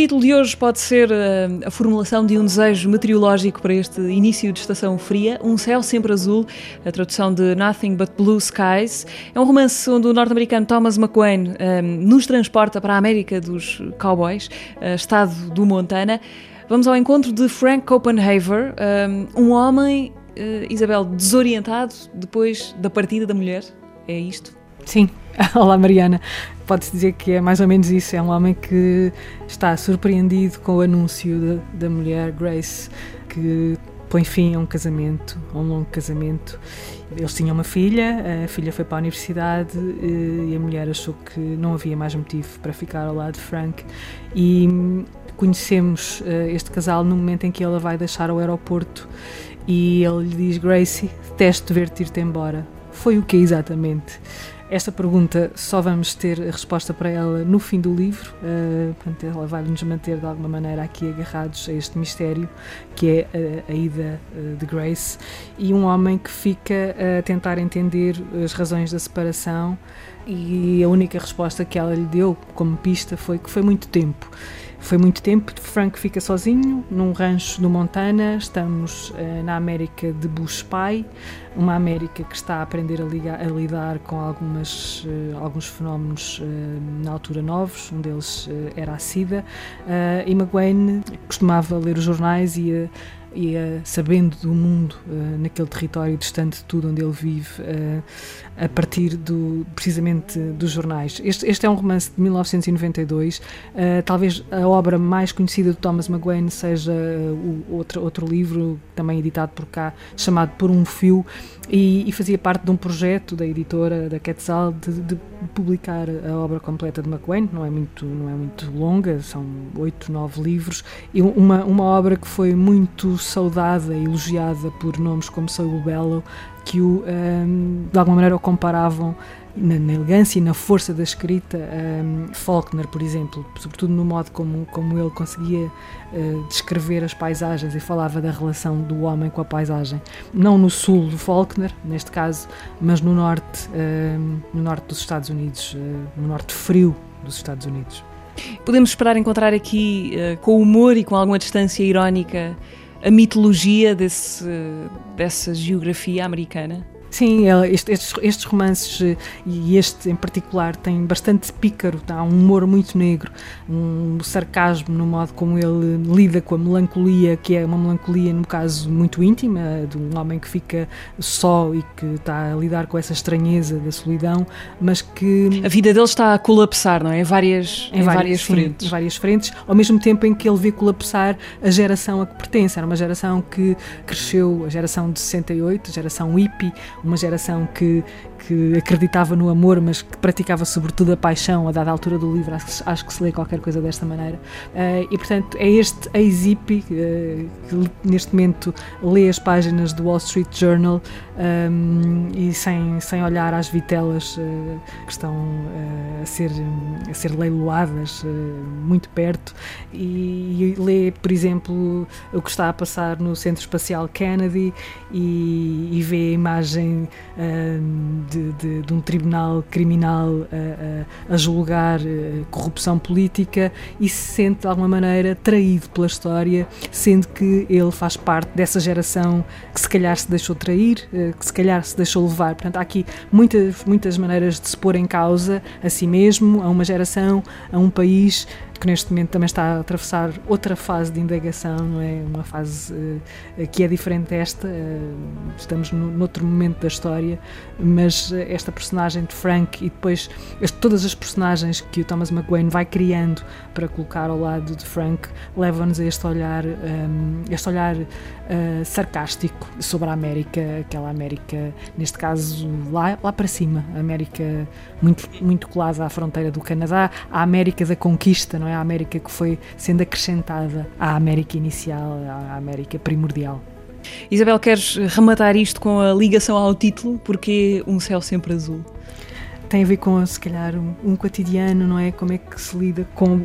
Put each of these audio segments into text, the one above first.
Título de hoje pode ser uh, a formulação de um desejo meteorológico para este início de estação fria, Um Céu Sempre Azul, a tradução de Nothing But Blue Skies. É um romance onde o norte-americano Thomas McQuain um, eh, nos transporta para a América dos cowboys, uh, estado do Montana. Vamos ao encontro de Frank Copenhaver, um, um homem, uh, Isabel, desorientado depois da partida da mulher. É isto? Sim. Olá, Mariana. Pode-se dizer que é mais ou menos isso. É um homem que está surpreendido com o anúncio da, da mulher Grace, que põe fim a um casamento, a um longo casamento. Eles tinham uma filha, a filha foi para a universidade eh, e a mulher achou que não havia mais motivo para ficar ao lado de Frank. E conhecemos uh, este casal no momento em que ela vai deixar o aeroporto e ele lhe diz: Gracie, detesto ver-te ir-te embora. Foi o que exatamente? Esta pergunta só vamos ter a resposta para ela no fim do livro, uh, portanto, ela vai nos manter de alguma maneira aqui agarrados a este mistério que é a, a ida uh, de Grace e um homem que fica a tentar entender as razões da separação e a única resposta que ela lhe deu como pista foi que foi muito tempo. Foi muito tempo. Frank fica sozinho num rancho no Montana. Estamos uh, na América de Bush pai, uma América que está a aprender a, ligar, a lidar com algumas, uh, alguns fenómenos uh, na altura novos. Um deles era a SIDA. e McGuane costumava ler os jornais e e uh, sabendo do mundo uh, naquele território distante de tudo onde ele vive, uh, a partir do, precisamente dos jornais. Este, este é um romance de 1992, talvez a obra mais conhecida de Thomas McGuane seja o outro, outro livro, também editado por cá, chamado Por um Fio, e, e fazia parte de um projeto da editora, da Quetzal, de, de, publicar a obra completa de McQueen, não é muito, não é muito longa, são oito, nove livros, e uma, uma obra que foi muito saudada e elogiada por nomes como Saul Bellow, que o, um, de alguma maneira o comparavam na, na, elegância e na força da escrita. Um, Faulkner, por exemplo, sobretudo no modo como, como ele conseguia uh, descrever as paisagens e falava da relação do homem com a paisagem. Não no sul do Faulkner, neste caso, mas no norte, uh, no norte dos Estados Unidos, uh, no norte frio dos Estados Unidos. Podemos esperar encontrar aqui, com humor e com alguma distância irónica, a mitologia desse, dessa geografia americana? Sim, estes, estes, romances, eh, e este em particular, tem bastante pícaro, há um humor muito negro, um sarcasmo no modo como ele lida com a melancolia, que é uma melancolia, no caso, muito íntima, de um homem que fica só e que está a lidar com essa estranheza da solidão, mas que. A vida dele está a colapsar, não é? Em várias, em, em várias, várias sim, frentes. Em várias frentes, ao mesmo tempo em que ele vê colapsar a geração a que pertence. Era uma geração que cresceu, a geração de 68, a geração hippie uma geração que, que acreditava no amor, mas que praticava sobretudo a paixão, a dada altura do livro, acho, acho que se lê qualquer coisa desta maneira. Uh, e portanto é este ex-hippie uh, que neste momento lê as páginas do Wall Street Journal um, e sem, sem olhar às vitelas uh, que estão a, ser, a ser leiloadas muito perto e, e lê, por exemplo, o que está a passar no Centro Espacial Kennedy e, e vê de, de, de, um tribunal criminal a, a, a julgar eh, corrupção política e se sente de alguma maneira traído pela história, sendo que ele faz parte dessa geração que se calhar se deixou trair, eh, que se calhar se deixou levar. Portanto, há aqui muitas, muitas maneiras de se pôr em causa a si mesmo, a uma geração, a um país que neste momento também está a atravessar outra fase de indagação, não é? Uma fase uh, que é diferente desta. Uh, estamos no, noutro momento da história, mas esta personagem de Frank e depois este, todas as personagens que o Thomas McGuane vai criando para colocar ao lado de Frank levam-nos a este olhar, um, este olhar uh, sarcástico sobre a América, aquela América, neste caso, lá, lá para cima, a América muito, muito colada à fronteira do Canadá, a América da conquista, não é? É a América que foi sendo acrescentada à América inicial, à América primordial. Isabel, queres rematar isto com a ligação ao título? Porque um céu sempre azul? tem a ver com, se calhar, um, um cotidiano, não é? Como é que se lida com,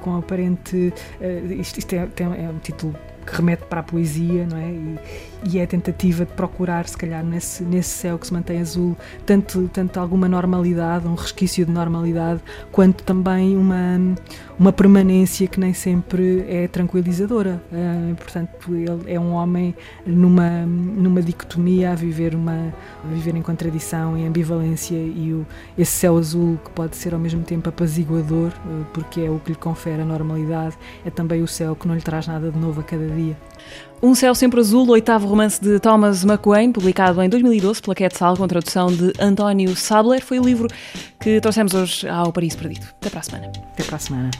com aparente. Uh, isto, isto é, é um título que remete para a poesia, não é? E, e é a tentativa de procurar, se calhar, nesse, nesse céu que se mantém azul, tanto, tanto alguma normalidade, um resquício de normalidade, quanto também uma, uma permanência que nem sempre é tranquilizadora. Uh, portanto, ele é um homem numa, numa dicotomia a viver, uma, a viver em contradição, em ambivalência, e o, esse céu azul que pode ser ao mesmo tempo apaziguador, uh, porque é o que lhe confere a normalidade, é também o céu que não lhe traz nada de novo a cada Um Céu Sempre Azul, oitavo romance de Thomas McQuain, publicado em 2012 pela Quetzal, com tradução de António Sabler, foi o livro que trouxemos hoje ao Paris Perdido. Até para a semana. Até para a semana.